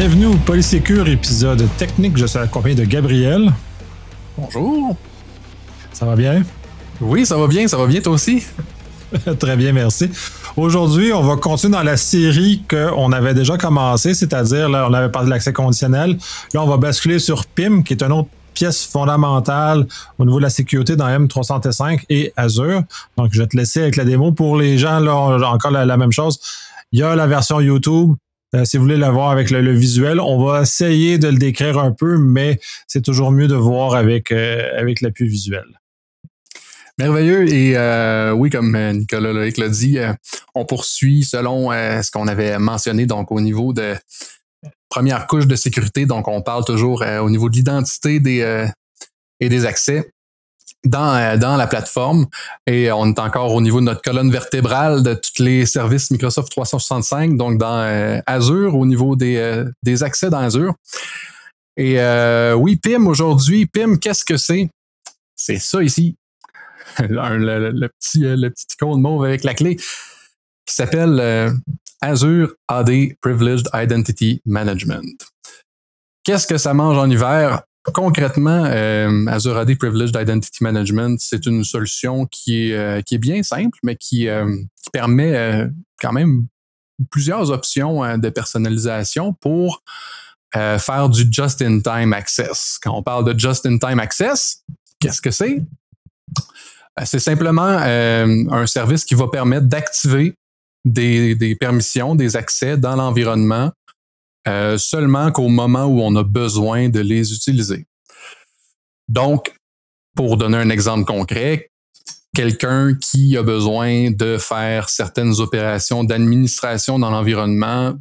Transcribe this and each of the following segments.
Bienvenue au Polysécure épisode technique. Je suis accompagné de Gabriel. Bonjour. Ça va bien? Oui, ça va bien, ça va bien toi aussi? Très bien, merci. Aujourd'hui, on va continuer dans la série qu'on avait déjà commencé, c'est-à-dire, là, on avait parlé de l'accès conditionnel. Là, on va basculer sur PIM, qui est une autre pièce fondamentale au niveau de la sécurité dans M365 et Azure. Donc, je vais te laisser avec la démo. Pour les gens, là, encore la, même chose. Il y a la version YouTube. Euh, si vous voulez la voir avec le, visuel, on va essayer de le décrire un peu, mais c'est toujours mieux de voir avec, euh, avec l'appui visuel. Merveilleux. Et euh, oui, comme Nicolas Loïc l'a dit, on poursuit selon ce qu'on avait mentionné, donc au niveau de première couche de sécurité. Donc, on parle toujours au niveau de l'identité des, et des accès dans, dans la plateforme. Et on est encore au niveau de notre colonne vertébrale de tous les services Microsoft 365, donc dans Azure, au niveau des, des accès dans Azure. Et oui, PIM aujourd'hui, PIM, qu'est-ce que c'est? C'est ça ici. le, petit, euh, le petit icône mauve avec la clé qui s'appelle euh, Azure AD Privileged Identity Management. Qu'est-ce que ça mange en hiver? Concrètement, euh, Azure AD Privileged Identity Management, c'est une solution qui est, qui est bien simple, mais qui, qui permet quand même plusieurs options de personnalisation pour faire du just-in-time access. Quand on parle de just-in-time access, qu'est-ce que c'est? Euh, c'est simplement euh, un service qui va permettre d'activer des, permissions, des accès dans l'environnement euh, seulement qu'au moment où on a besoin de les utiliser. Donc, pour donner un exemple concret, quelqu'un qui a besoin de faire certaines opérations d'administration dans l'environnement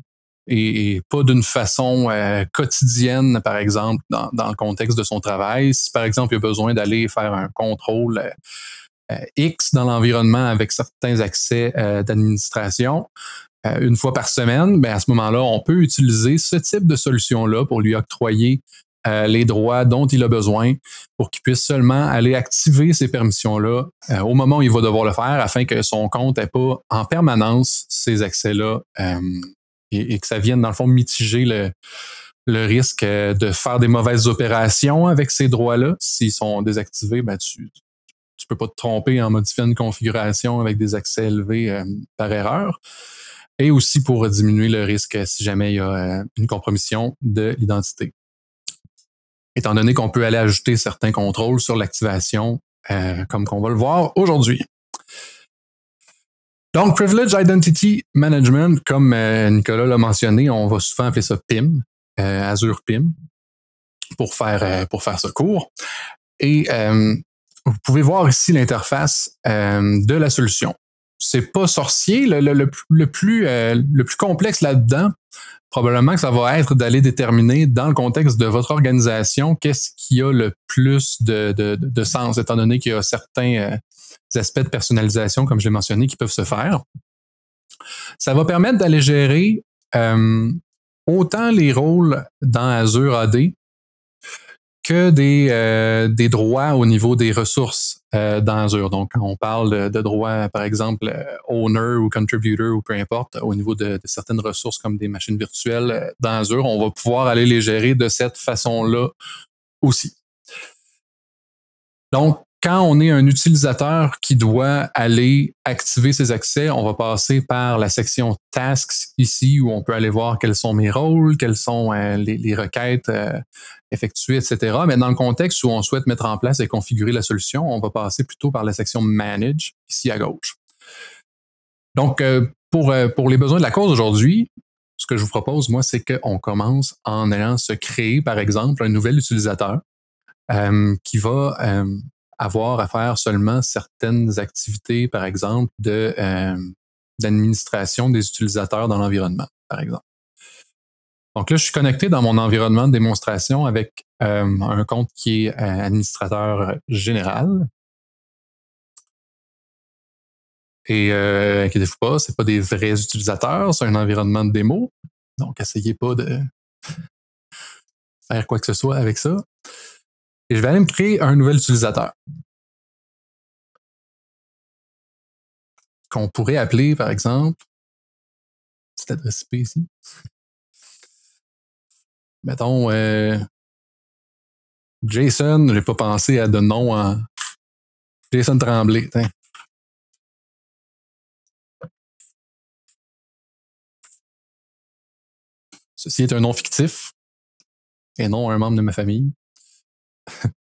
et, pas d'une façon quotidienne, par exemple, dans, le contexte de son travail. Si, par exemple, il a besoin d'aller faire un contrôle euh, X dans l'environnement avec certains accès euh, d'administration euh, une fois par semaine, ben à ce moment-là, on peut utiliser ce type de solution-là pour lui octroyer les droits dont il a besoin pour qu'il puisse seulement aller activer ces permissions-là au moment où il va devoir le faire afin que son compte n'ait pas en permanence ces accès-là et, que ça vienne, dans le fond, mitiger le, risque de faire des mauvaises opérations avec ces droits-là. S'ils sont désactivés, ben tu, tu peux pas te tromper en modifiant une configuration avec des accès élevés euh, par erreur. Et aussi pour diminuer le risque si jamais il y a euh, une compromission de l'identité. Étant donné qu'on peut aller ajouter certains contrôles sur l'activation, euh, comme qu'on va le voir aujourd'hui. Donc, Privilege Identity Management, comme Nicolas l'a mentionné, on va souvent appeler ça PIM, Azure PIM, pour faire, pour faire ce cours. Et vous pouvez voir ici l'interface euh, de la solution. C'est pas sorcier. Le, plus, euh, le plus complexe là-dedans, probablement que ça va être d'aller déterminer dans le contexte de votre organisation qu'est-ce qui a le plus de, sens, étant donné qu'il y a certains euh, aspects de personnalisation, comme j'ai mentionné, qui peuvent se faire. Ça va permettre d'aller gérer autant les rôles dans Azure AD que des, euh, des droits au niveau des ressources euh, dans Azure. Donc, quand on parle de, droits, par exemple, euh, owner ou contributor ou peu importe, au niveau de, certaines ressources comme des machines virtuelles dans Azure, on va pouvoir aller les gérer de cette façon-là aussi. Donc, quand on est un utilisateur qui doit aller activer ses accès, on va passer par la section Tasks ici où on peut aller voir quels sont mes rôles, quelles sont euh, les, requêtes euh, effectuées, etc. Mais dans le contexte où on souhaite mettre en place et configurer la solution, on va passer plutôt par la section Manage ici à gauche. Donc, euh, pour, pour les besoins de la cause aujourd'hui, ce que je vous propose, moi, c'est qu'on commence en allant se créer, par exemple, un nouvel utilisateur qui va avoir à faire seulement certaines activités, par exemple, de euh, d'administration des utilisateurs dans l'environnement, par exemple. Donc là, je suis connecté dans mon environnement de démonstration avec euh, un compte qui est euh, administrateur général. Et euh, inquiétez-vous pas, c'est pas des vrais utilisateurs, c'est un environnement de démo. Donc, essayez pas de faire quoi que ce soit avec ça. Et je vais aller me créer un nouvel utilisateur. Qu'on pourrait appeler, par exemple, cette adresse IP ici. mettons, euh, Jason, j'ai pas pensé à de nom en Jason Tremblay. Ceci est un nom fictif et non un membre de ma famille.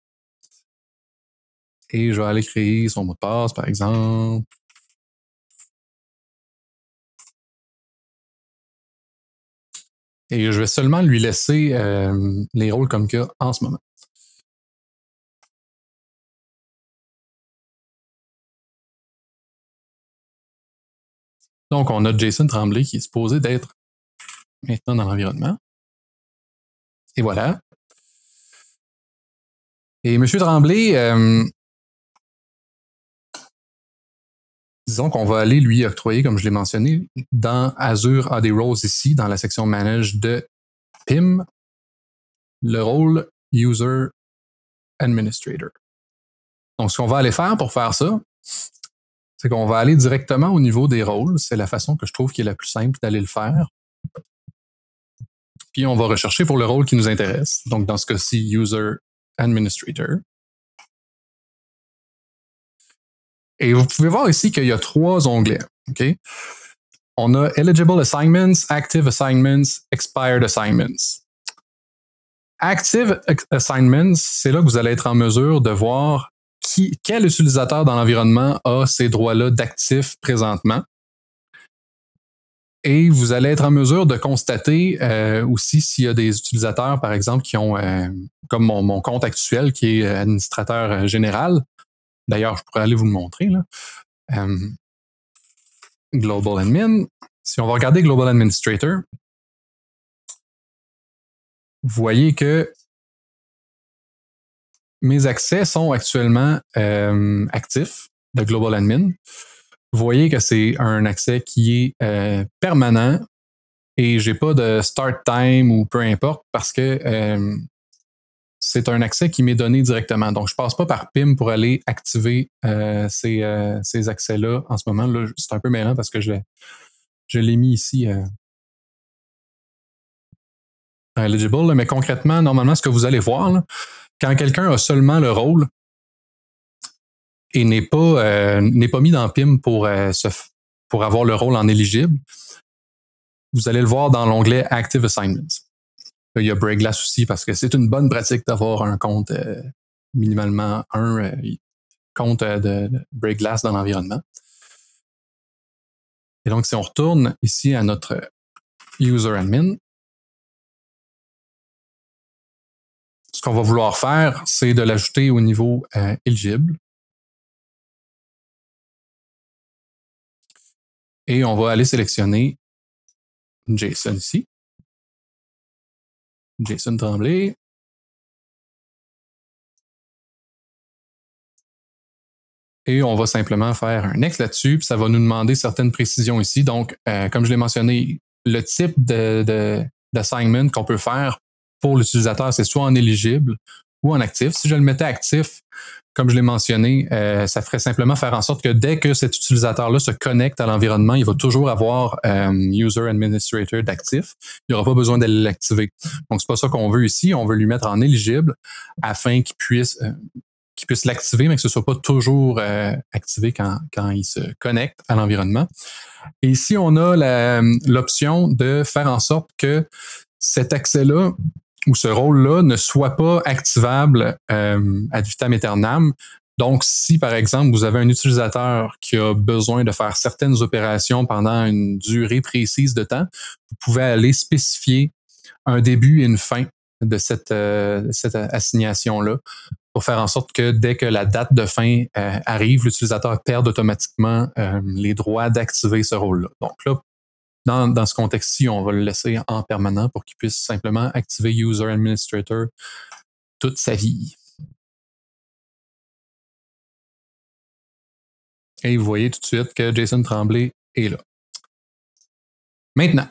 et je vais aller créer son mot de passe, par exemple. Et je vais seulement lui laisser euh, les rôles comme que en ce moment. Donc, on a Jason Tremblay qui est supposé d'être maintenant dans l'environnement. Et voilà. Et M. Tremblay, euh, disons qu'on va aller lui octroyer, comme je l'ai mentionné, dans Azure AD Roles ici, dans la section Manage de PIM, le rôle User Administrator. Donc, ce qu'on va aller faire pour faire ça, c'est qu'on va aller directement au niveau des rôles. C'est la façon que je trouve qui est la plus simple d'aller le faire. Puis on va rechercher pour le rôle qui nous intéresse. Donc, dans ce cas-ci, User Administrator. Et vous pouvez voir ici qu'il y a trois onglets. On a Eligible Assignments, Active Assignments, Expired Assignments. Active Assignments, c'est là que vous allez être en mesure de voir qui, quel utilisateur dans l'environnement a ces droits-là d'actifs présentement. Et vous allez être en mesure de constater euh, aussi s'il y a des utilisateurs, par exemple, qui ont, euh, comme mon, compte actuel, qui est administrateur général. D'ailleurs, je pourrais aller vous le montrer. Là. Euh, Global Admin. Si on va regarder Global Administrator, vous voyez que mes accès sont actuellement euh, actifs de Global Admin. Voyez que c'est un accès qui est euh, permanent et j'ai pas de start time ou peu importe parce que euh, c'est un accès qui m'est donné directement. Donc, je passe pas par PIM pour aller activer euh, ces, ces accès-là en ce moment. Là, c'est un peu mêlant parce que je, je l'ai mis ici eligible, mais concrètement, normalement, ce que vous allez voir, quand quelqu'un a seulement le rôle et n'est pas, euh, n'est pas mis dans PIM pour, euh, se, pour avoir le rôle en éligible, vous allez le voir dans l'onglet Active Assignments. Il y a Breakglass aussi parce que c'est une bonne pratique d'avoir un compte euh, minimalement un compte de, de Breakglass dans l'environnement. Et donc, si on retourne ici à notre user admin, ce qu'on va vouloir faire, c'est de l'ajouter au niveau euh, éligible. Et on va aller sélectionner JSON ici. Jason Tremblay. Et on va simplement faire un next là-dessus, ça va nous demander certaines précisions ici. Donc, euh, comme je l'ai mentionné, le type de, d'assignment qu'on peut faire pour l'utilisateur, c'est soit en éligible ou en actif. Si je le mettais actif, comme je l'ai mentionné, euh, ça ferait simplement faire en sorte que dès que cet utilisateur-là se connecte à l'environnement, il va toujours avoir euh, User Administrator d'actif. Il n'y aura pas besoin de l'activer. Donc, c'est pas ça qu'on veut ici. On veut lui mettre en éligible afin qu'il puisse euh, qu'il puisse l'activer, mais que ce soit pas toujours euh, activé quand, quand il se connecte à l'environnement. Et ici, on a l'option de faire en sorte que cet accès-là ou ce rôle-là ne soit pas activable euh, ad vitam aeternam. Donc, si par exemple vous avez un utilisateur qui a besoin de faire certaines opérations pendant une durée précise de temps, vous pouvez aller spécifier un début et une fin de cette, euh, assignation-là pour faire en sorte que dès que la date de fin euh, arrive, l'utilisateur perd automatiquement euh, les droits d'activer ce rôle-là. Donc là, dans, dans ce contexte-ci, on va le laisser en permanent pour qu'il puisse simplement activer User Administrator toute sa vie. Et vous voyez tout de suite que Jason Tremblay est là. Maintenant,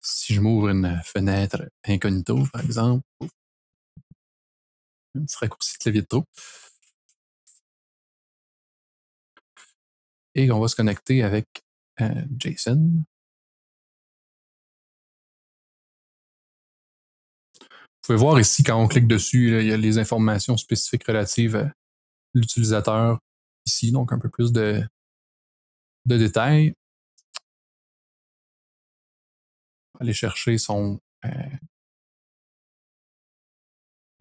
si je m'ouvre une fenêtre incognito, par exemple, un petit raccourci de clavier de. Et on va se connecter avec euh, Jason? pouvez voir ici, quand on clique dessus, il y a les informations spécifiques relatives à l'utilisateur ici, donc un peu plus de, de détails. Aller chercher son euh,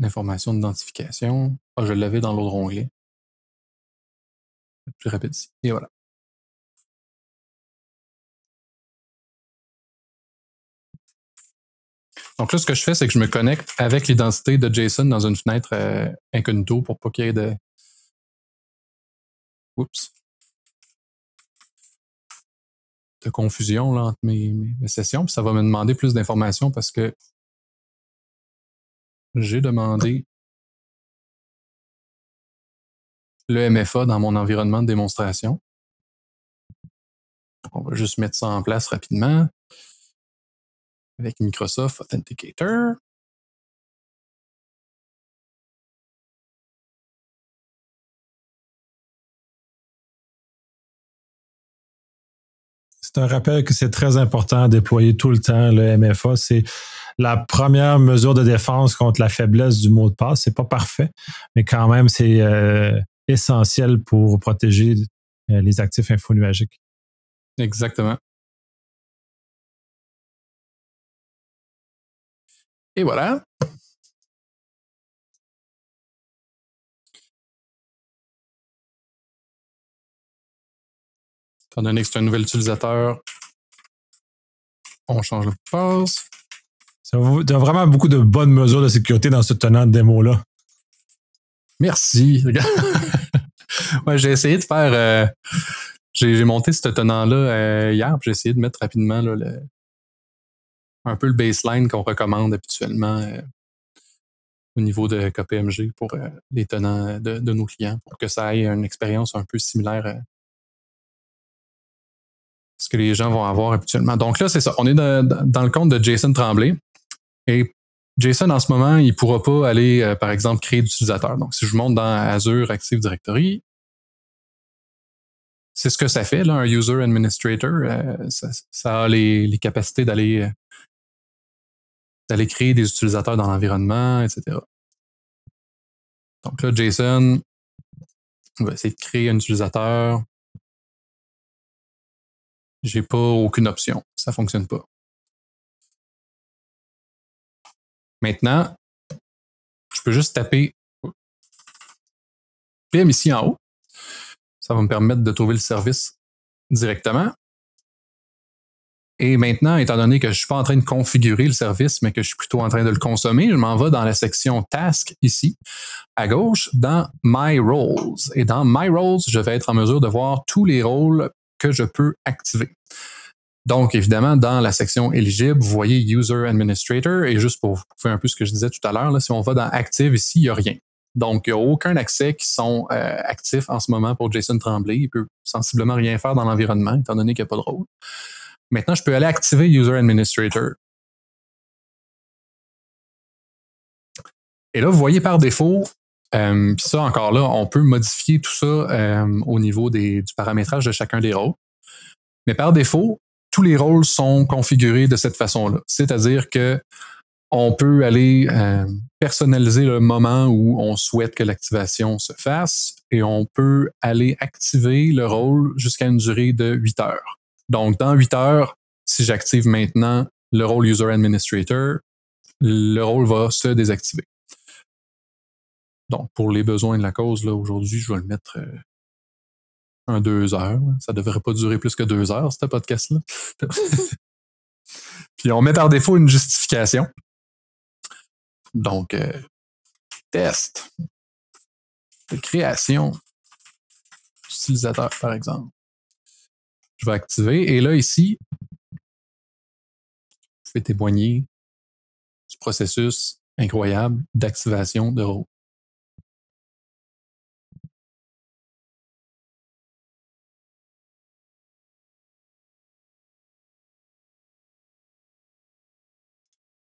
information d'identification. Ah, je l'avais dans l'autre onglet. Plus rapide ici. Et voilà. Donc là, ce que je fais, c'est que je me connecte avec l'identité de JSON dans une fenêtre euh, incognito pour pas qu'il y ait de. Oups. De confusion là, entre mes, mes sessions. Puis ça va me demander plus d'informations parce que j'ai demandé le MFA dans mon environnement de démonstration. On va juste mettre ça en place rapidement avec Microsoft Authenticator. C'est un rappel que c'est très important à déployer tout le temps le MFA. C'est la première mesure de défense contre la faiblesse du mot de passe. C'est pas parfait, mais quand même, c'est euh, essentiel pour protéger euh, les actifs infonuagiques. Exactement. Et voilà. Étant donné que c'est un nouvel utilisateur, on change le passe. Il y a vraiment beaucoup de bonnes mesures de sécurité dans ce tenant de démo-là. Merci. ouais, j'ai essayé de faire. Euh, j'ai monté ce tenant-là euh, hier, puis j'ai essayé de mettre rapidement là, le, un peu le baseline qu'on recommande habituellement euh, au niveau de KPMG pour euh, les tenants de, nos clients pour que ça ait une expérience un peu similaire à ce que les gens vont avoir habituellement. Donc là, c'est ça. On est dans le compte de Jason Tremblay. Et Jason, en ce moment, il ne pourra pas aller, euh, par exemple, créer d'utilisateurs. Donc, si je monte dans Azure Active Directory, c'est ce que ça fait, là, un user administrator. ça, a les capacités d'aller d'aller créer des utilisateurs dans l'environnement, etc. Donc là, JSON, on va essayer de créer un utilisateur. J'ai pas aucune option. Ça fonctionne pas. Maintenant, je peux juste taper PM ici en haut. Ça va me permettre de trouver le service directement. Et maintenant, étant donné que je suis pas en train de configurer le service, mais que je suis plutôt en train de le consommer, je m'en vais dans la section Task ici, à gauche, dans My Roles. Et dans My Roles, je vais être en mesure de voir tous les rôles que je peux activer. Donc, évidemment, dans la section éligible, vous voyez User Administrator. Et juste pour faire un peu ce que je disais tout à l'heure, si on va dans Active ici, il n'y a rien. Donc, il n'y a aucun accès qui sont euh, actifs en ce moment pour Jason Tremblay. Il peut sensiblement rien faire dans l'environnement, étant donné qu'il n'y a pas de rôle. Maintenant, je peux aller activer User Administrator. Et là, vous voyez par défaut, euh, puis ça encore là, on peut modifier tout ça euh, au niveau du paramétrage de chacun des rôles. Mais par défaut, tous les rôles sont configurés de cette façon-là. C'est-à-dire que on peut aller euh, personnaliser le moment où on souhaite que l'activation se fasse et on peut aller activer le rôle jusqu'à une durée de 8 heures. Donc, dans 8 heures, si j'active maintenant le rôle User Administrator, le rôle va se désactiver. Donc, pour les besoins de la cause, là, aujourd'hui, je vais le mettre euh, un deux heures. Ça ne devrait pas durer plus que deux heures, ce podcast-là. Puis on met par défaut une justification. Donc, euh, test de création d'utilisateur, par exemple. Je vais activer. Et là, ici, je vais témoigner du processus incroyable d'activation de rôle.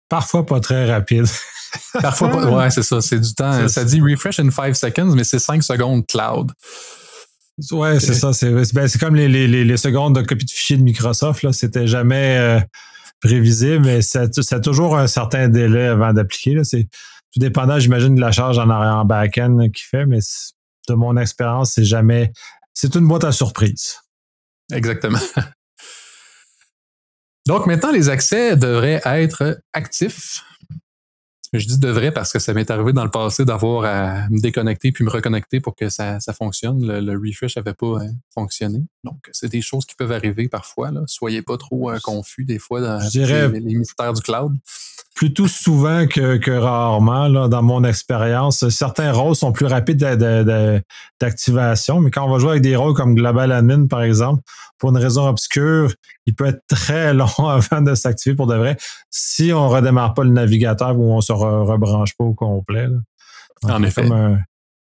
Parfois pas très rapide. Parfois pas. Ouais, c'est ça. C'est du temps. Ça dit refresh in 5 seconds, mais c'est 5 secondes cloud. Ouais, c'est ça. C'est ben, comme les, les, les, secondes de copie de fichier de Microsoft. Là. C'était jamais. Euh, prévisible, mais c'est toujours un certain délai avant d'appliquer. C'est tout dépendant, j'imagine, de la charge en, en back-end qu'il fait, mais de mon expérience, c'est jamais. C'est une boîte à surprise. Exactement. Donc maintenant, les accès devraient être actifs je dis devrait parce que ça m'est arrivé dans le passé d'avoir à me déconnecter puis me reconnecter pour que ça, ça fonctionne. Le, refresh n'avait pas hein, fonctionné. Donc, c'est des choses qui peuvent arriver parfois. Là. Soyez pas trop euh, confus des fois dans les, mystères du cloud. Plutôt souvent que, rarement, là, dans mon expérience. Certains rôles sont plus rapides d'activation, mais quand on va jouer avec des rôles comme Global Admin, par exemple, pour une raison obscure, il peut être très long avant de s'activer pour de vrai si on ne redémarre pas le navigateur ou on ne se rebranche pas au complet. En effet. Comme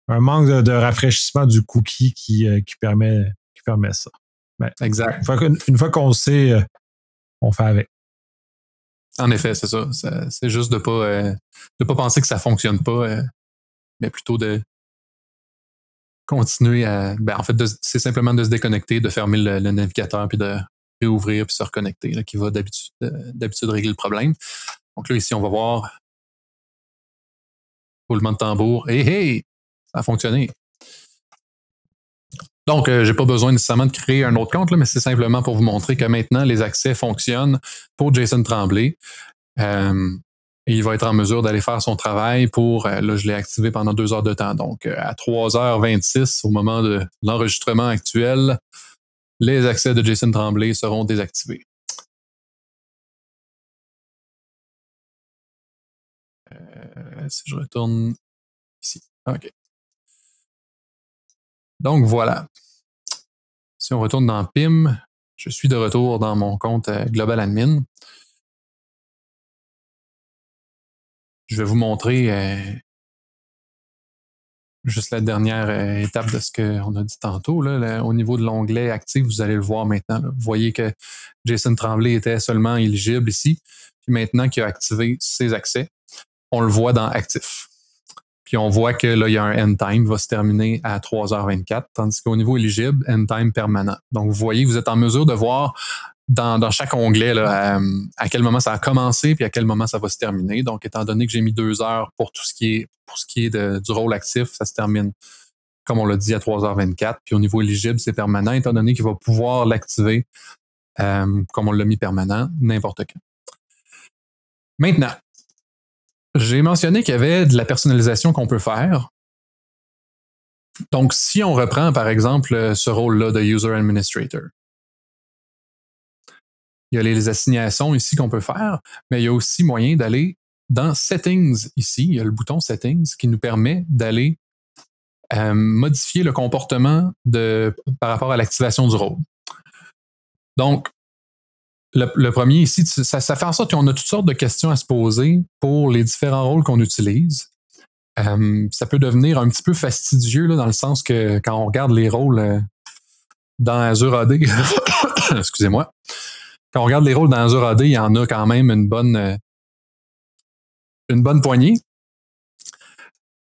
un, manque de, rafraîchissement du cookie qui, euh, qui, permet, qui permet ça. exact. Une fois, qu'on sait, euh, on fait avec. En effet, c'est ça. c'est juste de pas, euh, pas penser que ça ne fonctionne pas, mais plutôt de, continuer à. Ben, en fait, c'est simplement de se déconnecter, de fermer le, navigateur, puis de réouvrir, puis se reconnecter, là, qui va d'habitude, euh, d'habitude régler le problème. Donc là, ici, on va voir roulement de tambour. Hey, hey! Ça a fonctionné. Donc, euh, j'ai pas besoin nécessairement de créer un autre compte, là, mais c'est simplement pour vous montrer que maintenant, les accès fonctionnent pour Jason Tremblay. Euh, et il va être en mesure d'aller faire son travail pour, euh, là, je l'ai activé pendant deux heures de temps. Donc, euh, à 3h26, au moment de l'enregistrement actuel, les accès de Jason Tremblay seront désactivés. Euh, si je retourne ici. OK. Donc, voilà. Si on retourne dans PIM, je suis de retour dans mon compte Global Admin. je vais vous montrer euh, juste la dernière euh, étape de ce qu'on a dit tantôt. Là, au niveau de l'onglet actif, vous allez le voir maintenant. Vous voyez que Jason Tremblay était seulement éligible ici. Puis maintenant qu'il a activé ses accès, on le voit dans actif. Puis on voit que là, il y a un end time va se terminer à 3h24, tandis qu'au niveau éligible, end time permanent. Donc, vous voyez, vous êtes en mesure de voir dans, chaque onglet là, euh, à, quel moment ça a commencé puis à quel moment ça va se terminer. Donc, étant donné que j'ai mis deux heures pour tout ce qui est pour ce qui est de, du rôle actif, ça se termine, comme on l'a dit, à 3h24. Puis au niveau éligible, c'est permanent, étant donné qu'il va pouvoir l'activer euh, comme on l'a mis permanent, n'importe quand. Maintenant, j'ai mentionné qu'il y avait de la personnalisation qu'on peut faire. Donc, si on reprend, par exemple, ce rôle-là de User Administrator, il y a les assignations ici qu'on peut faire, mais il y a aussi moyen d'aller dans Settings ici. Il y a le bouton Settings qui nous permet d'aller euh, modifier le comportement de, par rapport à l'activation du rôle. Donc, le, premier ici, ça, fait en sorte qu'on a toutes sortes de questions à se poser pour les différents rôles qu'on utilise. Euh, ça peut devenir un petit peu fastidieux là, dans le sens que quand on regarde les rôles euh, dans Azure AD, excusez-moi, quand on regarde les rôles dans Azure AD, il y en a quand même une bonne, euh, une bonne poignée.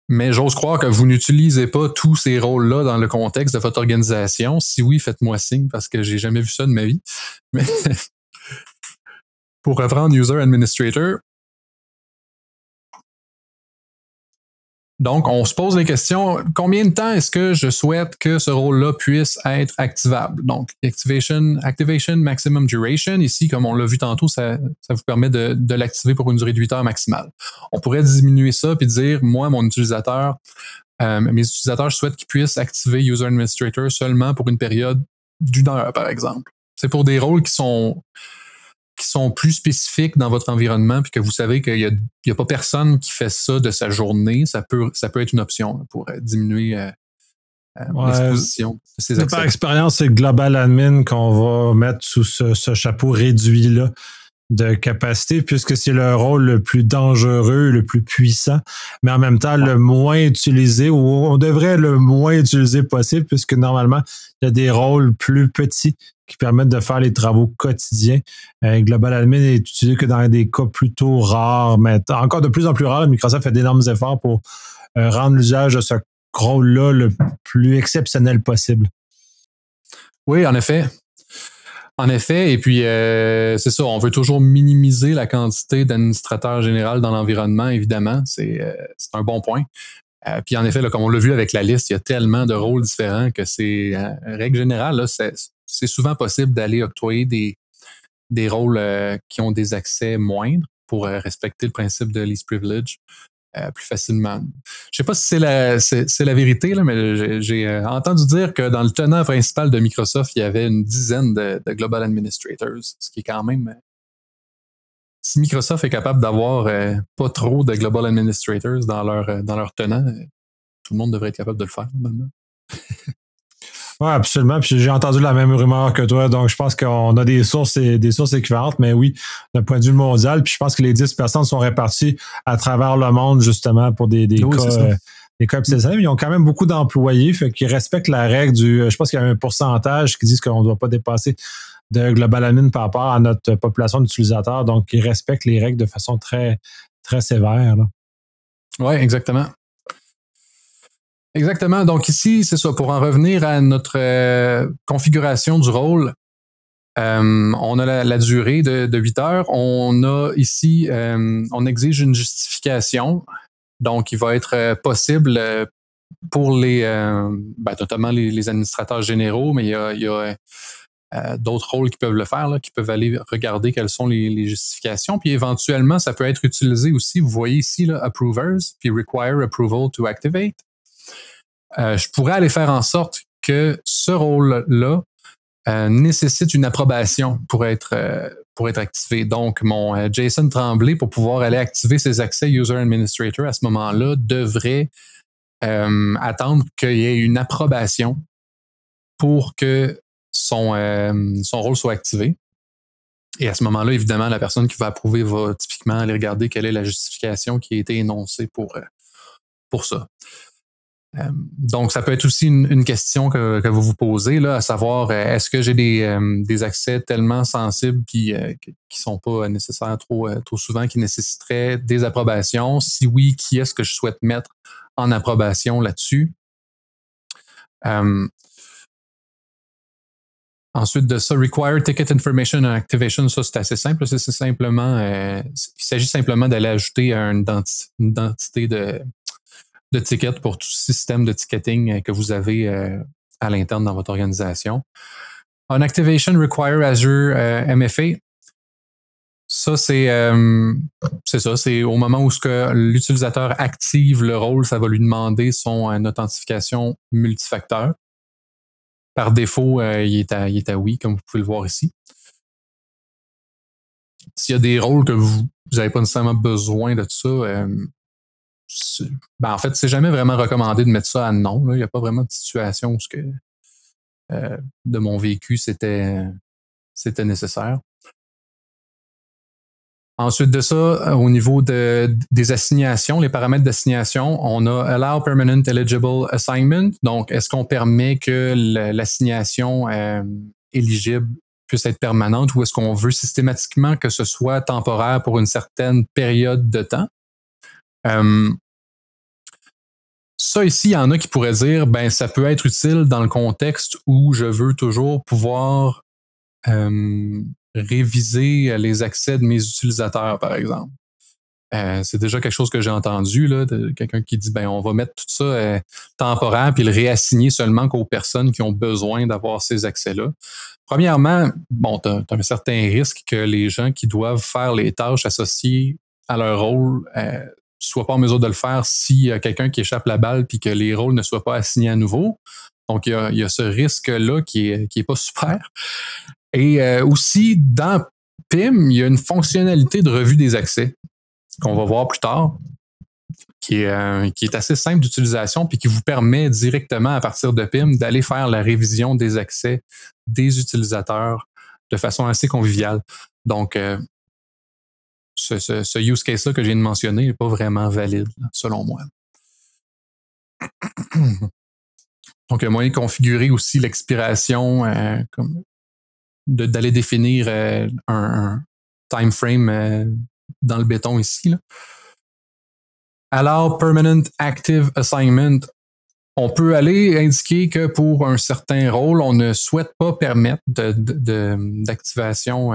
Mais j'ose croire que vous n'utilisez pas tous ces rôles-là dans le contexte de votre organisation. Si oui, faites-moi signe parce que j'ai jamais vu ça de ma vie. Mais pour reprendre User Administrator, Donc, on se pose les questions, combien de temps est-ce que je souhaite que ce rôle-là puisse être activable? Donc, activation, activation maximum duration, ici, comme on l'a vu tantôt, ça, vous permet de, l'activer pour une durée de 8 heures maximale. On pourrait diminuer ça puis dire, moi, mon utilisateur, euh, mes utilisateurs souhaitent qu'ils puissent activer User Administrator seulement pour une période d'une heure, par exemple. C'est pour des rôles qui sont qui sont plus spécifiques dans votre environnement, puis que vous savez qu'il n'y a, pas personne qui fait ça de sa journée, ça peut, ça peut être une option pour euh, diminuer euh, euh, l'exposition de ces Par expérience, c'est Global Admin qu'on va mettre sous ce, chapeau réduit-là de capacité, puisque c'est le rôle le plus dangereux, le plus puissant, mais en même temps le moins utilisé, ou on devrait le moins utiliser possible, puisque normalement, il y a des rôles plus petits qui permettent de faire les travaux quotidiens. Euh, Global Admin est utilisé que dans des cas plutôt rares, mais encore de plus en plus rares. Microsoft fait d'énormes efforts pour euh, rendre l'usage de ce rôle-là le plus exceptionnel possible. Oui, en effet. En effet, et puis euh, c'est ça, on veut toujours minimiser la quantité d'administrateurs général dans l'environnement, évidemment, c'est euh, un bon point. Euh, puis en effet, comme on l'a vu avec la liste, il y a tellement de rôles différents que c'est, règle générale, c'est souvent possible d'aller octroyer des, des rôles qui ont des accès moindres pour respecter le principe de least privilege. Euh, plus facilement. Je sais pas si c'est la, c'est, la vérité, là, mais j'ai, euh, entendu dire que dans le tenant principal de Microsoft, il y avait une dizaine de, Global Administrators, ce qui est quand même... Euh, si Microsoft est capable d'avoir pas trop de Global Administrators dans leur, dans leur tenant, tout le monde devrait être capable de le faire, maintenant. Oui, absolument. Puis j'ai entendu la même rumeur que toi. Donc, je pense qu'on a des sources et des sources équivalentes, mais oui, d'un point de vue mondial. Puis je pense que les 10 personnes sont réparties à travers le monde, justement, pour des, des cas. Euh, des cas Ils ont quand même beaucoup d'employés, fait qu'ils respectent la règle du. Je pense qu'il y a un pourcentage qui disent qu'on ne doit pas dépasser de global admin par rapport à notre population d'utilisateurs. Donc, ils respectent les règles de façon très, très sévère. Oui, exactement. Exactement. Donc ici, c'est ça. Pour en revenir à notre euh, configuration du rôle, euh, on a la, durée de, de, 8 heures. On a ici, euh, on exige une justification. Donc, il va être possible pour les, ben, notamment les, administrateurs généraux, mais il y a, il y a d'autres rôles qui peuvent le faire, là, qui peuvent aller regarder quelles sont les, les, justifications. Puis éventuellement, ça peut être utilisé aussi. Vous voyez ici, là, approvers, puis require approval to activate. Euh, je pourrais aller faire en sorte que ce rôle-là euh, nécessite une approbation pour être euh, pour être activé. Donc, mon Jason Tremblay, pour pouvoir aller activer ses accès User Administrator à ce moment-là, devrait attendre qu'il y ait une approbation pour que son, son rôle soit activé. Et à ce moment-là, évidemment, la personne qui va approuver va typiquement aller regarder quelle est la justification qui a été énoncée pour, pour ça. Euh, donc, ça peut être aussi une, question que, vous vous posez, là, à savoir, euh, est-ce que j'ai des, euh, des, accès tellement sensibles qui ne sont pas nécessaires trop, trop souvent, qui nécessiteraient des approbations? Si oui, qui est-ce que je souhaite mettre en approbation là-dessus? Ensuite de ça, Require Ticket Information and Activation, ça c'est assez simple. C'est simplement, il s'agit simplement d'aller ajouter une, identité de, de tickets pour tout système de ticketing euh, que vous avez euh, à l'interne dans votre organisation. On Activation Require Azure euh, MFA. Ça, c'est c'est ça, c'est au moment où l'utilisateur active le rôle, ça va lui demander son authentification multifacteur. Par défaut, il, est à, il est à oui, comme vous pouvez le voir ici. S'il y a des rôles que vous n'avez pas nécessairement besoin de tout ça, ben en fait, c'est jamais vraiment recommandé de mettre ça à non. Il n'y a pas vraiment de situation où ce que, euh, de mon vécu, c'était, c'était nécessaire. Ensuite de ça, au niveau de, des assignations, les paramètres d'assignation, on a Allow Permanent Eligible Assignment. Donc, est-ce qu'on permet que l'assignation euh, éligible puisse être permanente ou est-ce qu'on veut systématiquement que ce soit temporaire pour une certaine période de temps? Euh, ça ici, il y en a qui pourraient dire, ben ça peut être utile dans le contexte où je veux toujours pouvoir euh, réviser les accès de mes utilisateurs, par exemple. Euh, c'est déjà quelque chose que j'ai entendu là, de quelqu'un qui dit ben on va mettre tout ça euh, temporaire puis le réassigner seulement qu'aux personnes qui ont besoin d'avoir ces accès-là. Premièrement, bon, tu as, un certain risque que les gens qui doivent faire les tâches associées à leur rôle euh, soit pas en mesure de le faire s'il y a quelqu'un qui échappe la balle puis que les rôles ne soient pas assignés à nouveau. Donc, il y a, ce risque-là qui est, qui est pas super. Et euh, aussi, dans PIM, il y a une fonctionnalité de revue des accès qu'on va voir plus tard, qui est, euh, qui est assez simple d'utilisation puis qui vous permet directement à partir de PIM d'aller faire la révision des accès des utilisateurs de façon assez conviviale. Donc, euh, ce, use case-là que je viens de mentionner n'est pas vraiment valide, selon moi. Donc, il y a moyen de configurer aussi l'expiration, euh, d'aller définir euh, un, time frame euh, dans le béton ici. Allow permanent active assignment. on peut aller indiquer que pour un certain rôle, on ne souhaite pas permettre d'activation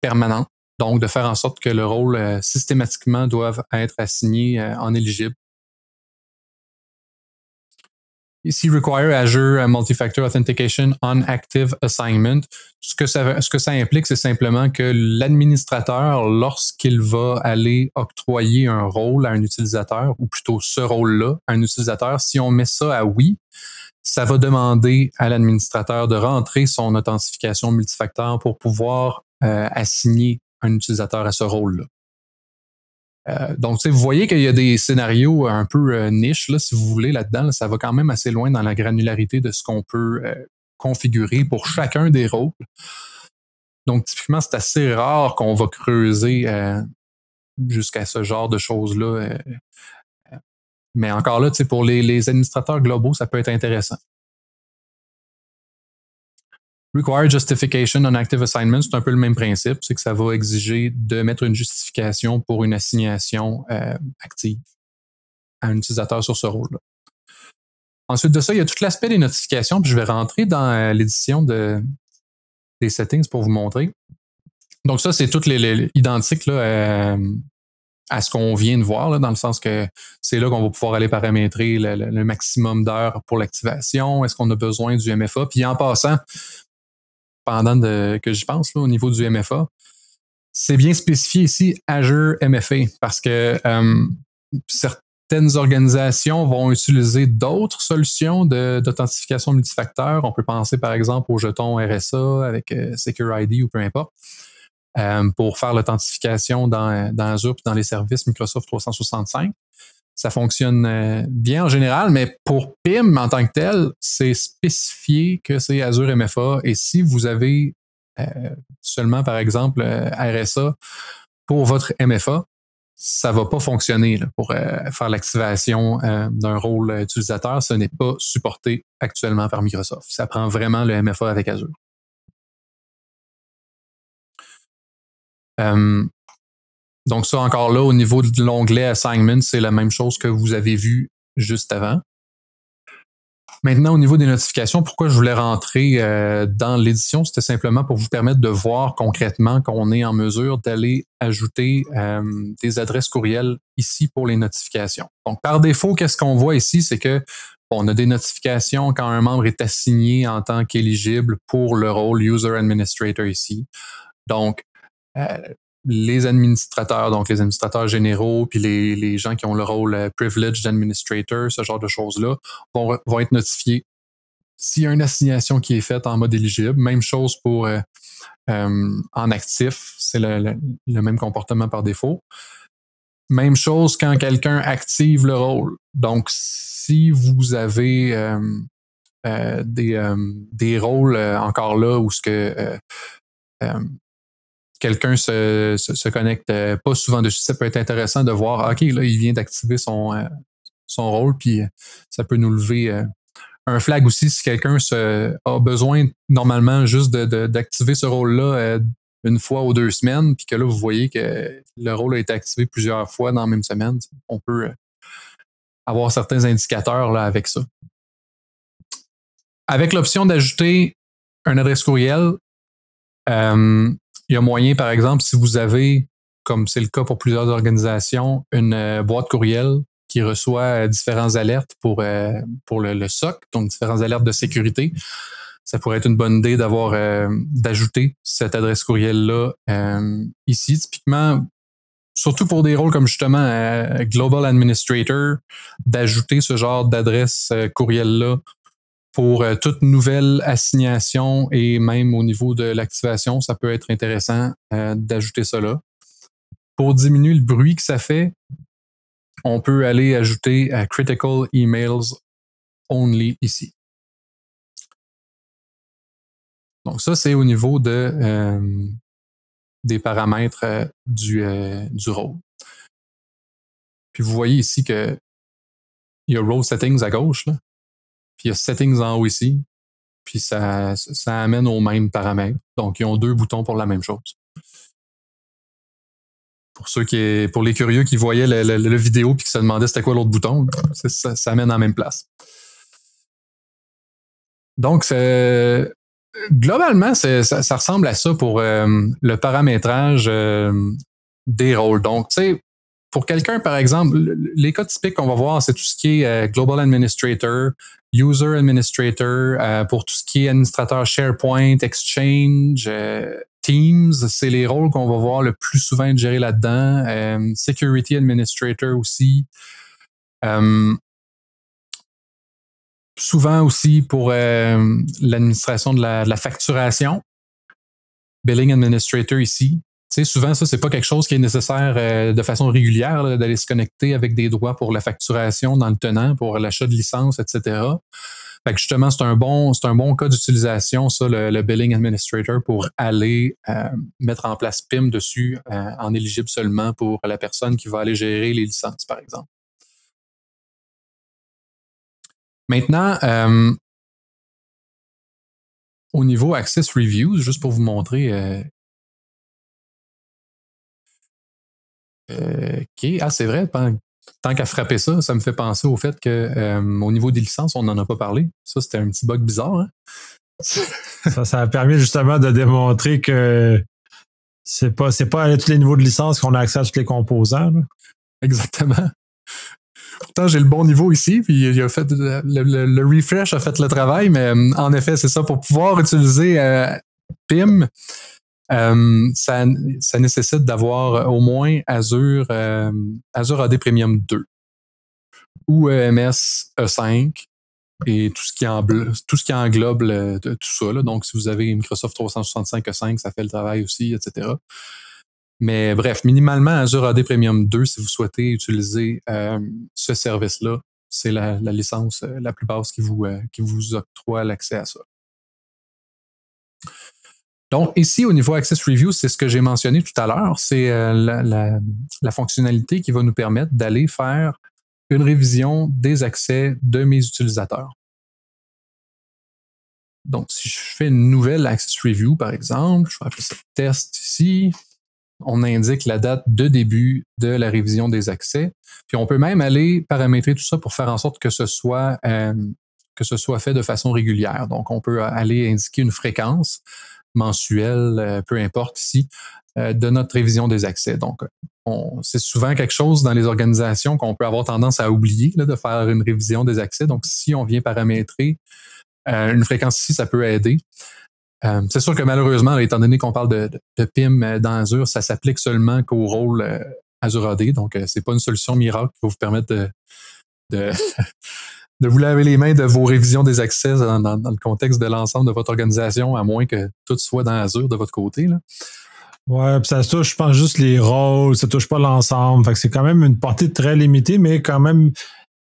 permanente. Donc, de faire en sorte que le rôle euh, systématiquement doive être assigné euh, en éligible. Ici, require Azure Multifactor Authentication on Active Assignment. Ce que ça, implique, c'est simplement que l'administrateur, lorsqu'il va aller octroyer un rôle à un utilisateur, ou plutôt ce rôle-là un utilisateur, si on met ça à oui, ça va demander à l'administrateur de rentrer son authentification multifacteur pour pouvoir euh, assigner un utilisateur à ce rôle-là. Euh, donc, vous voyez qu'il y a des scénarios un peu euh, niche, là, si vous voulez, là-dedans. ça va quand même assez loin dans la granularité de ce qu'on peut euh, configurer pour chacun des rôles. Donc, typiquement, c'est assez rare qu'on va creuser jusqu'à ce genre de choses-là. mais encore là, pour les administrateurs globaux, ça peut être intéressant. Require justification on active assignment, c'est un peu le même principe, c'est que ça va exiger de mettre une justification pour une assignation euh, active à un utilisateur sur ce rôle-là. Ensuite de ça, il y a tout l'aspect des notifications, puis je vais rentrer dans euh, l'édition de, des settings pour vous montrer. Donc ça, c'est tout les, identique là, euh, à ce qu'on vient de voir, là, dans le sens que c'est là qu'on va pouvoir aller paramétrer le maximum d'heures pour l'activation. Est-ce qu'on a besoin du MFA? Puis en passant, pendant que j'y pense au niveau du MFA, c'est bien spécifié ici Azure MFA parce que euh, certaines organisations vont utiliser d'autres solutions d'authentification multifacteur. On peut penser par exemple au jeton RSA avec euh, Secure ID ou peu importe. Euh, pour faire l'authentification dans, dans Azure et dans les services Microsoft 365 ça fonctionne euh, bien en général, mais pour PIM en tant que tel, c'est spécifié que c'est Azure MFA. Et si vous avez euh, seulement, par exemple, euh, RSA pour votre MFA, ça va pas fonctionner pour faire l'activation d'un rôle utilisateur. Ce n'est pas supporté actuellement par Microsoft. Ça prend vraiment le MFA avec Azure. Donc ça encore là, au niveau de l'onglet Assignment, c'est la même chose que vous avez vu juste avant. Maintenant, au niveau des notifications, pourquoi je voulais rentrer euh, dans l'édition, c'était simplement pour vous permettre de voir concrètement qu'on est en mesure d'aller ajouter euh, des adresses courriels ici pour les notifications. Donc, par défaut, qu'est-ce qu'on voit ici, c'est que on a des notifications quand un membre est assigné en tant qu'éligible pour le rôle User Administrator ici. Donc, euh, les administrateurs, donc les administrateurs généraux, puis les, les gens qui ont le rôle euh, privileged administrator, ce genre de choses-là, vont, vont être notifiés s'il y a une assignation qui est faite en mode éligible. Même chose pour euh, euh, en actif, c'est le, le, même comportement par défaut. Même chose quand quelqu'un active le rôle. Donc, si vous avez des, des rôles encore là où ce que quelqu'un se, se, connecte euh, pas souvent dessus, ça peut être intéressant de voir, OK, là, il vient d'activer son, euh, son rôle, puis euh, ça peut nous lever un flag aussi si quelqu'un a besoin normalement juste d'activer de, ce rôle-là une fois ou deux semaines, puis que là, vous voyez que le rôle a été activé plusieurs fois dans la même semaine. On peut avoir certains indicateurs là, avec ça. Avec l'option d'ajouter un adresse courriel, il y a moyen, par exemple, si vous avez, comme c'est le cas pour plusieurs organisations, une euh, boîte courriel qui reçoit euh, différentes alertes pour, euh, pour le, SOC, donc différentes alertes de sécurité. Ça pourrait être une bonne idée d'avoir d'ajouter cette adresse courriel-là ici. Typiquement, surtout pour des rôles comme justement Global Administrator, d'ajouter ce genre d'adresse courriel-là pour euh, toute nouvelle assignation et même au niveau de l'activation, ça peut être intéressant euh, d'ajouter cela. Pour diminuer le bruit que ça fait, on peut aller ajouter euh, Critical Emails Only ici. Donc ça, c'est au niveau de, des paramètres du, du rôle. Puis vous voyez ici que il y a Role Settings à gauche. Là. Puis il y a Settings en haut ici. Puis ça, ça amène aux mêmes paramètres. Donc, ils ont deux boutons pour la même chose. Pour ceux qui, pour les curieux qui voyaient le, vidéo puis qui se demandaient c'était quoi l'autre bouton, ça, ça, amène en même place. Donc, globalement, ça, ressemble à ça pour le paramétrage des rôles. Donc, tu sais, pour quelqu'un, par exemple, les cas typiques qu'on va voir, c'est tout ce qui est euh, Global Administrator, User Administrator, euh, pour tout ce qui est administrateur SharePoint, Exchange, euh, Teams, c'est les rôles qu'on va voir le plus souvent gérés là-dedans. Security Administrator aussi. souvent aussi pour l'administration de la, de la facturation. Billing Administrator ici souvent, ça, c'est pas quelque chose qui est nécessaire euh, de façon régulière d'aller se connecter avec des droits pour la facturation dans le tenant, pour l'achat de licence, etc. Fait que justement, c'est un bon, c'est un bon cas d'utilisation, ça, le, Billing Administrator, pour aller euh, mettre en place PIM dessus euh, en éligible seulement pour la personne qui va aller gérer les licences, par exemple. Maintenant, au niveau Access Reviews, juste pour vous montrer Euh, OK. Ah, c'est vrai. Tant qu'à frapper ça, ça me fait penser au fait que euh, au niveau des licences, on n'en a pas parlé. Ça, c'était un petit bug bizarre. Hein. ça, ça a permis justement de démontrer que c'est pas, c'est pas à tous les niveaux de licence qu'on a accès à tous les composants. Exactement. Pourtant, j'ai le bon niveau ici, puis il a fait le, refresh a fait le travail, mais euh, en effet, c'est ça pour pouvoir utiliser PIM. Euh, ça, ça, nécessite d'avoir au moins Azure, euh, Azure AD Premium 2 ou EMS E5 et tout ce qui, englobe, tout ce qui englobe tout ça. Là. Donc, si vous avez Microsoft 365 E5, ça fait le travail aussi, etc. Mais bref, minimalement Azure AD Premium 2 si vous souhaitez utiliser euh, ce service-là. C'est la, la, licence la plus basse qui vous, qui vous octroie l'accès à ça. Donc, ici, au niveau Access Review, c'est ce que j'ai mentionné tout à l'heure. C'est euh, la, fonctionnalité qui va nous permettre d'aller faire une révision des accès de mes utilisateurs. Donc, si je fais une nouvelle Access Review, par exemple, je vais appeler ça test ici. On indique la date de début de la révision des accès. Puis on peut même aller paramétrer tout ça pour faire en sorte que ce soit euh, que ce soit fait de façon régulière. Donc, on peut aller indiquer une fréquence mensuel, euh, peu importe ici, euh, de notre révision des accès. Donc, c'est souvent quelque chose dans les organisations qu'on peut avoir tendance à oublier de faire une révision des accès. Donc, si on vient paramétrer euh, une fréquence ici, ça peut aider. c'est sûr que malheureusement, étant donné qu'on parle de, PIM dans Azure, ça s'applique seulement qu'au rôle Azure AD. Donc, c'est pas une solution miracle qui va vous permettre de de vous laver les mains de vos révisions des accès dans, le contexte de l'ensemble de votre organisation, à moins que tout soit dans Azure de votre côté. Là. Ouais, puis ça touche, je pense, juste les rôles, ça touche pas l'ensemble. Fait que c'est quand même une portée très limitée, mais quand même,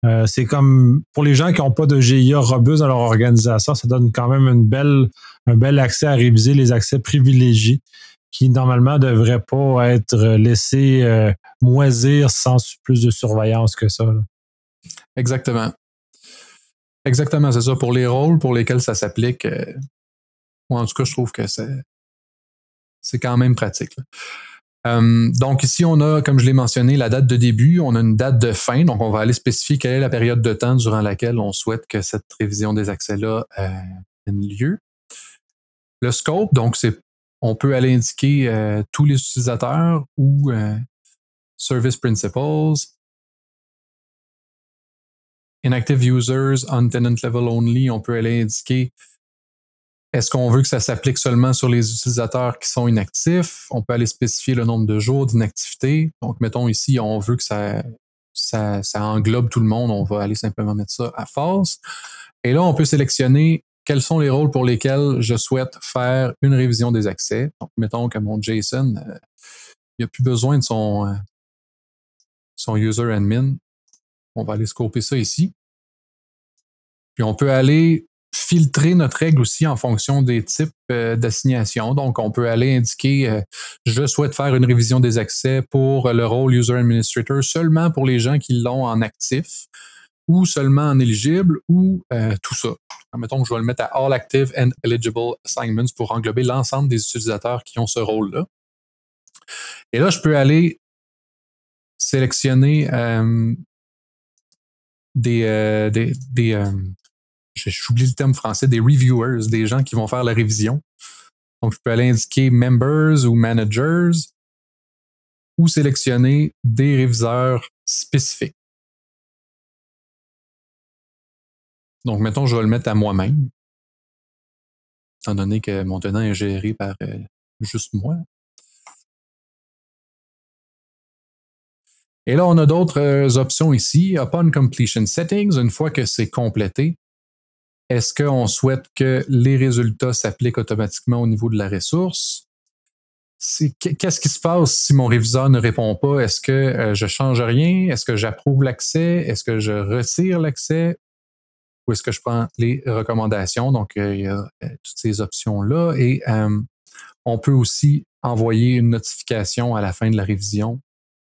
euh, c'est comme pour les gens qui n'ont pas de GIA robuste dans leur organisation, ça donne quand même une belle, un bel accès à réviser les accès privilégiés qui normalement ne devraient pas être laissés euh, moisir sans plus de surveillance que ça. Exactement. Exactement, c'est ça. Pour les rôles pour lesquels ça s'applique, euh, en tout cas, je trouve que c'est, quand même pratique. Euh, donc ici, on a, comme je l'ai mentionné, la date de début, on a une date de fin, donc on va aller spécifier quelle est la période de temps durant laquelle on souhaite que cette révision des accès-là euh, ait lieu. Le scope, donc c'est on peut aller indiquer euh, tous les utilisateurs ou service principles, inactive users on tenant level only, on peut aller indiquer est-ce qu'on veut que ça s'applique seulement sur les utilisateurs qui sont inactifs? On peut aller spécifier le nombre de jours d'inactivité. Donc, mettons ici, on veut que ça, ça, englobe tout le monde. On va aller simplement mettre ça à false. Et là, on peut sélectionner quels sont les rôles pour lesquels je souhaite faire une révision des accès. Donc, mettons que mon JSON, euh, n'a plus besoin de son, euh, son user admin. On va aller scoper ça ici. Puis on peut aller filtrer notre règle aussi en fonction des types euh, d'assignation. Donc, on peut aller indiquer euh, je souhaite faire une révision des accès pour le rôle User Administrator seulement pour les gens qui l'ont en actif ou seulement en éligible ou euh, tout ça. Mettons que je vais le mettre à All Active and Eligible Assignments pour englober l'ensemble des utilisateurs qui ont ce rôle-là. Et là, je peux aller sélectionner des, euh, des, des euh, j'oublie le terme français, des reviewers, des gens qui vont faire la révision. Donc, je peux aller indiquer members ou managers ou sélectionner des réviseurs spécifiques. Donc, mettons, je vais le mettre à moi-même, étant donné que mon tenant est géré par euh, juste moi. Et là, on a d'autres euh, options ici. Upon completion settings, une fois que c'est complété, est-ce qu'on souhaite que les résultats s'appliquent automatiquement au niveau de la ressource? Qu'est-ce qui se passe si mon réviseur ne répond pas? Est-ce que euh, je change rien? Est-ce que j'approuve l'accès? Est-ce que je retire l'accès? Ou est-ce que je prends les recommandations? Donc, euh, il y a toutes ces options-là. Et on peut aussi envoyer une notification à la fin de la révision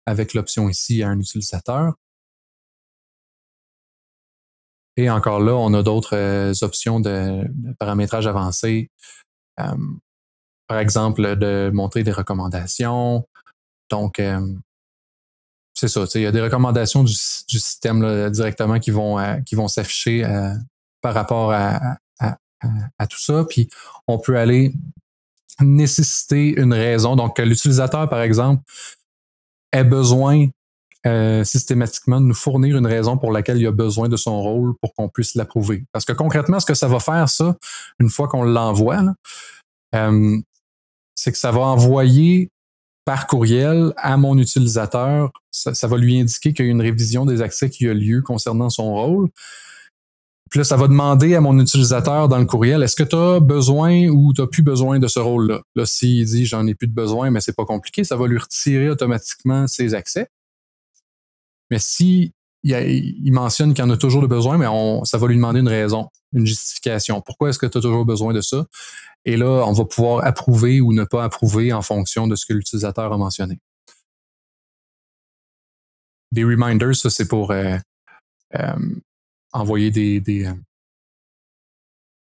avec l'option ici à un utilisateur. Et encore là, on a d'autres euh, options de, paramétrage avancé. Euh, par exemple, de montrer des recommandations. Donc, euh, c'est ça. Il y a des recommandations du, système directement qui vont, vont s'afficher par rapport à, à, tout ça. Puis, on peut aller nécessiter une raison. Donc, l'utilisateur, par exemple, ait besoin euh, systématiquement de nous fournir une raison pour laquelle il a besoin de son rôle pour qu'on puisse l'approuver. Parce que concrètement, ce que ça va faire, ça, une fois qu'on l'envoie, euh, c'est que ça va envoyer par courriel à mon utilisateur, ça, va lui indiquer qu'il y a une révision des accès qui a lieu concernant son rôle. Puis là, ça va demander à mon utilisateur dans le courriel, est-ce que tu as besoin ou tu n'as plus besoin de ce rôle-là? Là, s'il dit j'en ai plus de besoin, mais c'est pas compliqué, ça va lui retirer automatiquement ses accès. Mais si il, mentionne qu'il en a toujours de besoin, mais ça va lui demander une raison, une justification. Pourquoi est-ce que tu as toujours besoin de ça? Et là, on va pouvoir approuver ou ne pas approuver en fonction de ce que l'utilisateur a mentionné. Des reminders, ça c'est pour euh, euh, envoyer des, euh,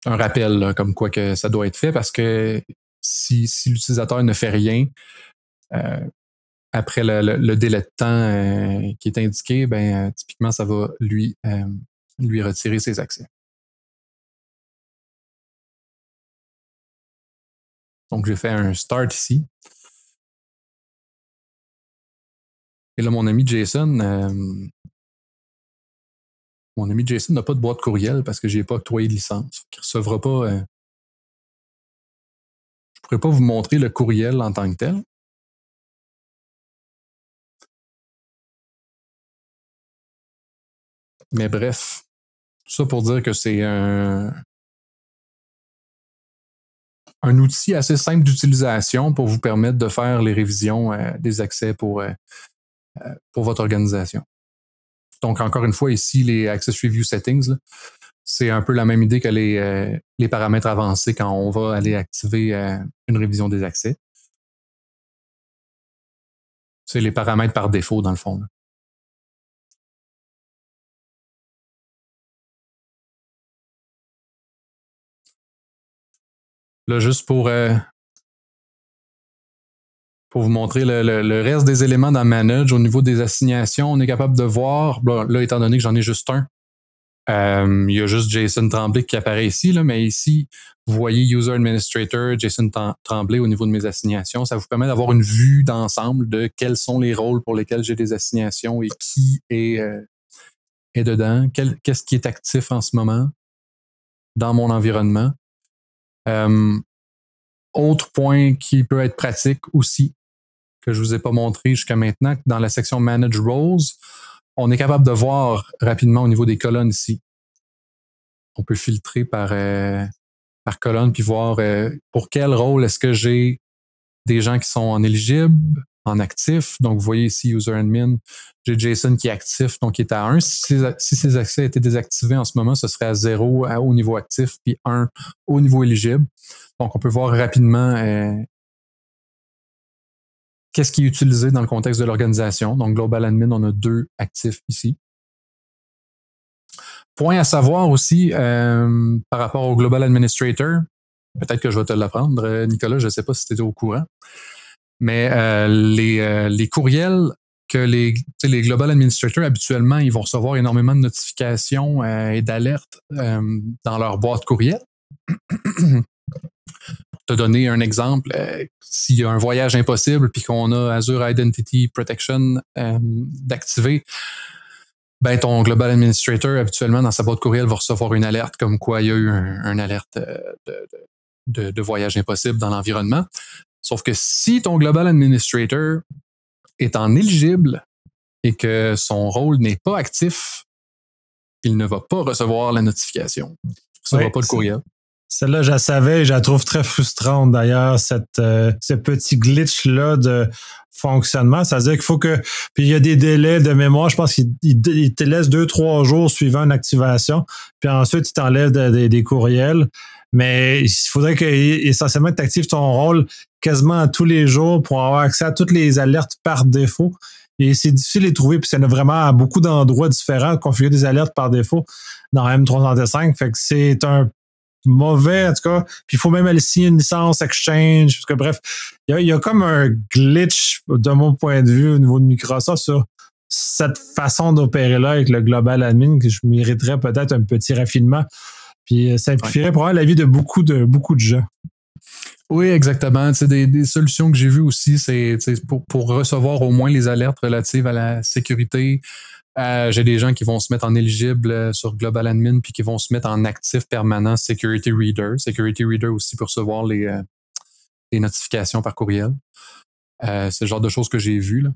un rappel comme quoi que ça doit être fait parce que si, si l'utilisateur ne fait rien euh, après le, le, délai de temps euh, qui est indiqué, ben typiquement ça va lui lui retirer ses accès. Donc j'ai fait un start ici. Et là, mon ami Jason, mon ami Jason n'a pas de boîte courriel parce que j'ai pas octroyé de licence. Il recevra pas. Euh... Je pourrais pas vous montrer le courriel en tant que tel. Mais bref, ça pour dire que c'est un, outil assez simple d'utilisation pour vous permettre de faire les révisions euh, des accès pour, euh, pour votre organisation. Donc, encore une fois, ici, les Access Review Settings, c'est un peu la même idée que les, euh, les, paramètres avancés quand on va aller activer euh, une révision des accès. C'est les paramètres par défaut, dans le fond. Là, juste pour, euh, pour vous montrer le, reste des éléments dans Manage au niveau des assignations. On est capable de voir, là, étant donné que j'en ai juste un, euh, il y a juste Jason Tremblay qui apparaît ici, là, mais ici, vous voyez User Administrator, Jason Tremblay au niveau de mes assignations. Ça vous permet d'avoir une vue d'ensemble de quels sont les rôles pour lesquels j'ai des assignations et qui est, euh, est dedans, qu'est-ce qui est actif en ce moment dans mon environnement. Euh, autre point qui peut être pratique aussi, que je vous ai pas montré jusqu'à maintenant, dans la section Manage Roles, on est capable de voir rapidement au niveau des colonnes ici. On peut filtrer par, euh, par colonne puis voir euh, pour quel rôle est-ce que j'ai des gens qui sont en éligible, en actif. Donc, vous voyez ici, User Admin, j'ai Jason qui est actif, donc qui est à 1. Si ces, accès étaient désactivés en ce moment, ce serait à 0 au niveau actif, puis 1 au niveau éligible. Donc, on peut voir rapidement euh, qu'est-ce qui est utilisé dans le contexte de l'organisation? Donc, Global Admin, on a deux actifs ici. Point à savoir aussi euh, par rapport au Global Administrator, peut-être que je vais te l'apprendre, euh, Nicolas, je ne sais pas si tu étais au courant, mais euh, les, les, courriels que les, les Global Administrators, habituellement, ils vont recevoir énormément de notifications et d'alertes dans leur boîte courriel. Te donner un exemple, euh, s'il y a un voyage impossible puis qu'on a Azure Identity Protection d'activer, ben ton Global Administrator, habituellement, dans sa boîte courriel, va recevoir une alerte comme quoi il y a eu un, alerte de, de, voyage impossible dans l'environnement. Sauf que si ton Global Administrator est en éligible et que son rôle n'est pas actif, il ne va pas recevoir la notification. Il ne recevra pas le courriel. Celle-là, je la savais et je la trouve très frustrante d'ailleurs, cette, euh, ce petit glitch-là de fonctionnement. C'est-à-dire qu'il faut que. Puis il y a des délais de mémoire. Je pense qu'il te laisse deux, trois jours suivant une activation. Puis ensuite, il t'enlève des courriels. Mais il faudrait que essentiellement tu actives ton rôle quasiment tous les jours pour avoir accès à toutes les alertes par défaut. Et c'est difficile de les trouver, puis ça a vraiment beaucoup d'endroits différents configurer des alertes par défaut dans M365. Fait que c'est un mauvais, en tout cas. Puis il faut même aller signer une licence Exchange. Parce que bref, il y, a, comme un glitch de mon point de vue au niveau de Microsoft sur cette façon d'opérer-là avec le Global Admin que je mériterais peut-être un petit raffinement. Puis ça simplifierait probablement la vie de beaucoup de beaucoup de gens. Oui, exactement. Des, des solutions que j'ai vues aussi, c'est pour, pour recevoir au moins les alertes relatives à la sécurité. Euh, j'ai des gens qui vont se mettre en éligible euh, sur Global Admin puis qui vont se mettre en actif permanent Security Reader. Security Reader aussi pour recevoir les, euh, les notifications par courriel. c'est le genre de choses que j'ai vues. Là.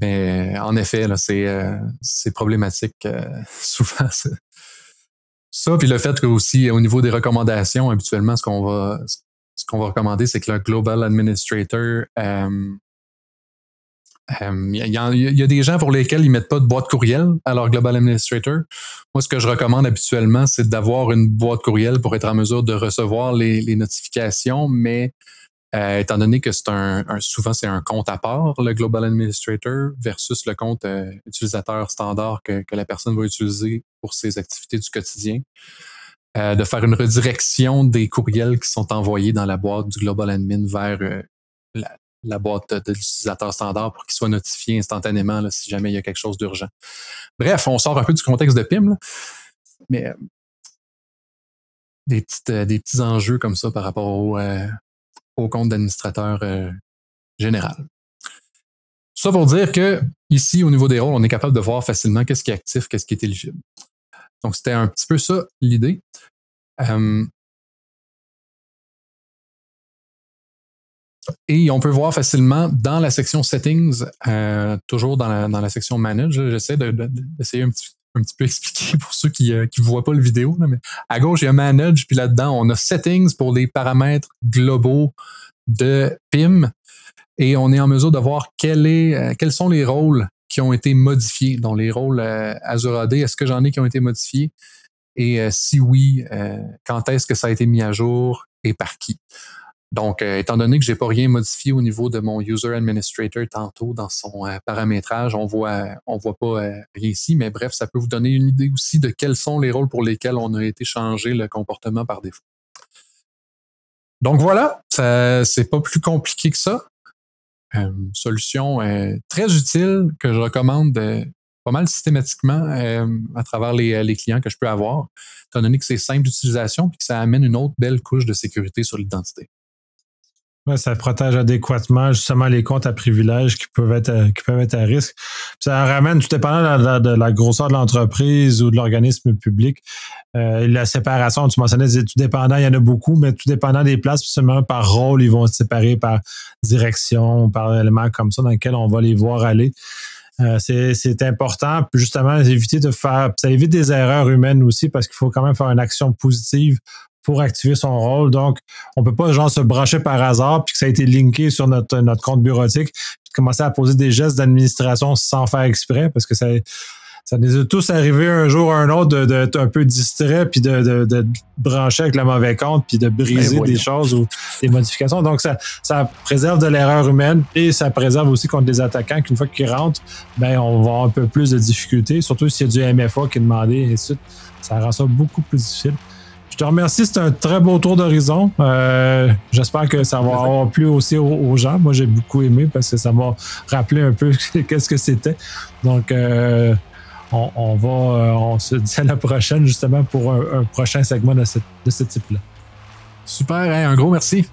Mais en effet, c'est, c'est problématique souvent. Ça, puis le fait que aussi au niveau des recommandations, habituellement, ce qu'on va ce qu'on va recommander, c'est que le Global Administrator, euh, euh, il y, a des gens pour lesquels ils mettent pas de boîte courriel à leur Global Administrator. Moi, ce que je recommande habituellement, c'est d'avoir une boîte courriel pour être en mesure de recevoir les, notifications, mais euh, étant donné que c'est un, souvent c'est un compte à part, le Global Administrator, versus le compte utilisateur standard que, que, la personne va utiliser pour ses activités du quotidien. Euh, de faire une redirection des courriels qui sont envoyés dans la boîte du Global Admin vers euh, la, boîte de l'utilisateur standard pour qu'il soit notifié instantanément si jamais il y a quelque chose d'urgent. Bref, on sort un peu du contexte de PIM, mais euh, des, petites, des petits enjeux comme ça par rapport au, au compte d'administrateur général. Ça pour dire que ici, au niveau des rôles, on est capable de voir facilement qu'est-ce qui est actif, qu'est-ce qui est éligible. Donc, c'était un petit peu ça l'idée. Euh, et on peut voir facilement dans la section Settings, euh, toujours dans la, section Manage, j'essaie d'essayer un petit, peu expliquer pour ceux qui ne euh, voient pas le vidéo. à gauche, il y a Manage, puis là-dedans, on a Settings pour les paramètres globaux de PIM. Et on est en mesure de voir est, quels sont les rôles qui ont été modifiés, dont les rôles euh, Azure AD, est-ce que j'en ai qui ont été modifiés? Et euh, si oui, euh, quand est-ce que ça a été mis à jour et par qui? Donc, étant donné que j'ai pas rien modifié au niveau de mon user administrator tantôt dans son paramétrage, on voit, on voit pas rien ici, mais bref, ça peut vous donner une idée aussi de quels sont les rôles pour lesquels on a été changé le comportement par défaut. Donc voilà, c'est pas plus compliqué que ça. Euh, solution euh, très utile que je recommande euh, pas mal systématiquement à travers les, clients que je peux avoir, étant donné que c'est simple d'utilisation et que ça amène une autre belle couche de sécurité sur l'identité. Ça protège adéquatement justement les comptes à privilèges qui peuvent être, qui peuvent être à risque. ça ramène, tout dépendant de la, grosseur de l'entreprise ou de l'organisme public, euh, la séparation, tu mentionnais, tout dépendant, il y en a beaucoup, mais tout dépendant des places, seulement par rôle, ils vont se séparer par direction, par élément comme ça dans lequel on va les voir aller. Euh, c'est important, justement, éviter de faire, ça évite des erreurs humaines aussi parce qu'il faut quand même faire une action positive pour activer son rôle. Donc, on peut pas genre se brancher par hasard puis que ça a été linké sur notre, notre compte bureautique puis commencer à poser des gestes d'administration sans faire exprès parce que ça ça nous est tous arrivé un jour ou un autre d'être un peu distrait puis de, de, brancher avec le mauvais compte puis de briser ben des choses ou des modifications. Donc, ça, ça préserve de l'erreur humaine et ça préserve aussi contre des attaquants qu'une fois qu'ils rentrent, ben, on va avoir un peu plus de difficultés, surtout s'il y a du MFA qui est demandé et ainsi de suite. Ça rend ça beaucoup plus difficile. Je te remercie, c'est un très beau tour d'horizon. Euh, j'espère que ça va avoir plu aussi aux, gens. Moi, j'ai beaucoup aimé parce que ça m'a rappelé un peu qu'est-ce que c'était. Donc, euh, on, va, on se dit à la prochaine justement pour un, prochain segment de ce, de ce type-là. Super, hein, un gros merci.